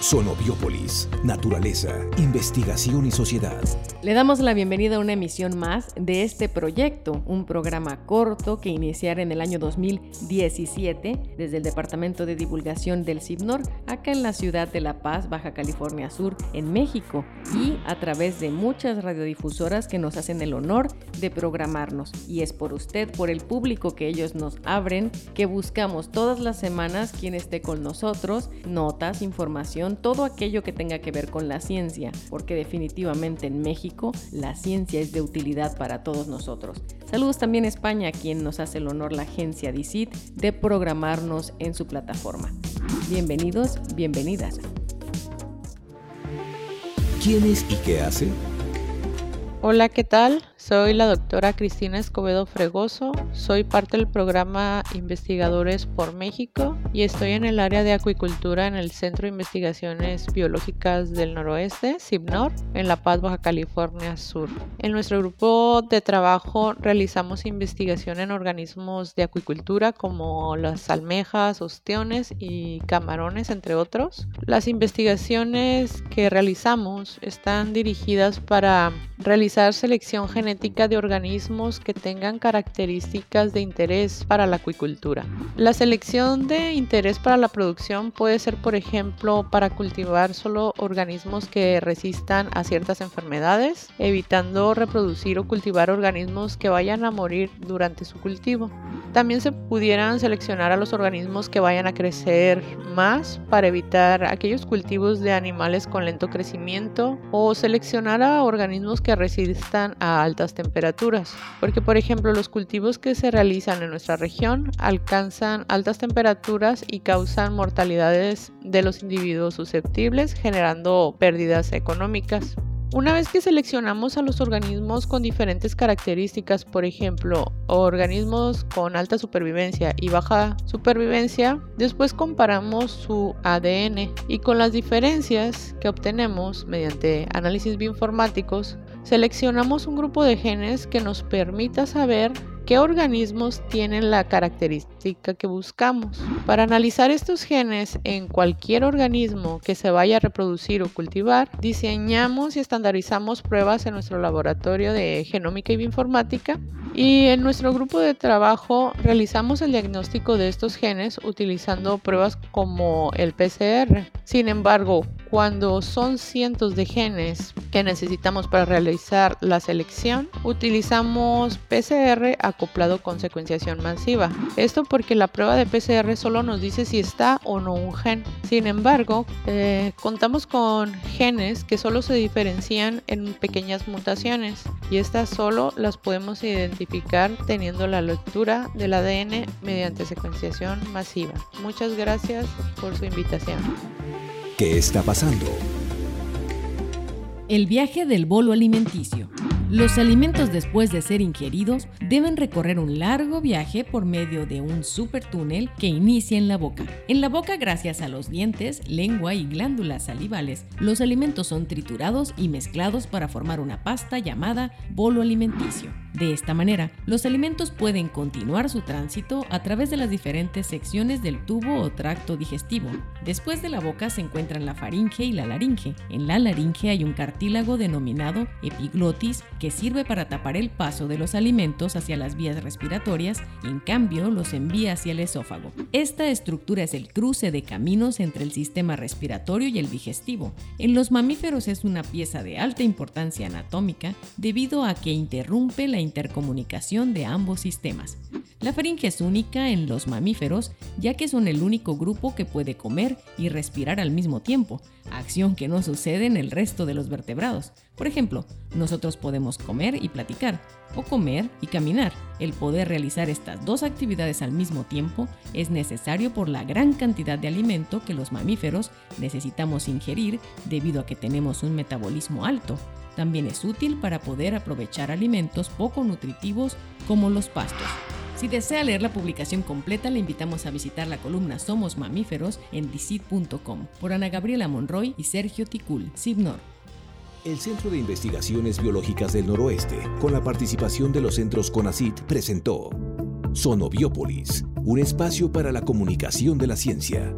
Sonobiópolis, naturaleza, investigación y sociedad. Le damos la bienvenida a una emisión más de este proyecto, un programa corto que iniciará en el año 2017 desde el Departamento de Divulgación del CIBNOR, acá en la ciudad de La Paz, Baja California Sur, en México, y a través de muchas radiodifusoras que nos hacen el honor de programarnos. Y es por usted, por el público que ellos nos abren, que buscamos todas las semanas quien esté con nosotros, notas, información, todo aquello que tenga que ver con la ciencia, porque definitivamente en México la ciencia es de utilidad para todos nosotros. Saludos también a España, quien nos hace el honor la agencia DICIT de programarnos en su plataforma. Bienvenidos, bienvenidas. ¿Quién es y qué hace? Hola, ¿qué tal? Soy la doctora Cristina Escobedo Fregoso, soy parte del programa Investigadores por México y estoy en el área de acuicultura en el Centro de Investigaciones Biológicas del Noroeste, CIBNOR, en La Paz, Baja California Sur. En nuestro grupo de trabajo realizamos investigación en organismos de acuicultura como las almejas, ostiones y camarones, entre otros. Las investigaciones que realizamos están dirigidas para realizar selección genética de organismos que tengan características de interés para la acuicultura. La selección de interés para la producción puede ser, por ejemplo, para cultivar solo organismos que resistan a ciertas enfermedades, evitando reproducir o cultivar organismos que vayan a morir durante su cultivo. También se pudieran seleccionar a los organismos que vayan a crecer más para evitar aquellos cultivos de animales con lento crecimiento o seleccionar a organismos que resistan a altas temperaturas, porque por ejemplo los cultivos que se realizan en nuestra región alcanzan altas temperaturas y causan mortalidades de los individuos susceptibles, generando pérdidas económicas. Una vez que seleccionamos a los organismos con diferentes características, por ejemplo, organismos con alta supervivencia y baja supervivencia, después comparamos su ADN y con las diferencias que obtenemos mediante análisis bioinformáticos, seleccionamos un grupo de genes que nos permita saber qué organismos tienen la característica que buscamos. Para analizar estos genes en cualquier organismo que se vaya a reproducir o cultivar, diseñamos y estandarizamos pruebas en nuestro laboratorio de genómica y bioinformática y en nuestro grupo de trabajo realizamos el diagnóstico de estos genes utilizando pruebas como el PCR. Sin embargo, cuando son cientos de genes que necesitamos para realizar la selección, utilizamos PCR acoplado con secuenciación masiva. Esto porque la prueba de PCR solo nos dice si está o no un gen. Sin embargo, eh, contamos con genes que solo se diferencian en pequeñas mutaciones y estas solo las podemos identificar teniendo la lectura del ADN mediante secuenciación masiva. Muchas gracias por su invitación. ¿Qué está pasando? El viaje del bolo alimenticio. Los alimentos después de ser ingeridos deben recorrer un largo viaje por medio de un supertúnel que inicia en la boca. En la boca, gracias a los dientes, lengua y glándulas salivales, los alimentos son triturados y mezclados para formar una pasta llamada bolo alimenticio. De esta manera, los alimentos pueden continuar su tránsito a través de las diferentes secciones del tubo o tracto digestivo. Después de la boca se encuentran la faringe y la laringe. En la laringe hay un cartílago denominado epiglotis que sirve para tapar el paso de los alimentos hacia las vías respiratorias y en cambio los envía hacia el esófago. Esta estructura es el cruce de caminos entre el sistema respiratorio y el digestivo. En los mamíferos es una pieza de alta importancia anatómica debido a que interrumpe la intercomunicación de ambos sistemas. La faringe es única en los mamíferos ya que son el único grupo que puede comer y respirar al mismo tiempo, acción que no sucede en el resto de los vertebrados. Por ejemplo, nosotros podemos comer y platicar, o comer y caminar. El poder realizar estas dos actividades al mismo tiempo es necesario por la gran cantidad de alimento que los mamíferos necesitamos ingerir debido a que tenemos un metabolismo alto. También es útil para poder aprovechar alimentos poco nutritivos como los pastos. Si desea leer la publicación completa, le invitamos a visitar la columna Somos Mamíferos en dicit.com por Ana Gabriela Monroy y Sergio Ticul, CIBNOR. El Centro de Investigaciones Biológicas del Noroeste, con la participación de los centros CONACIT, presentó Sonobiópolis, un espacio para la comunicación de la ciencia.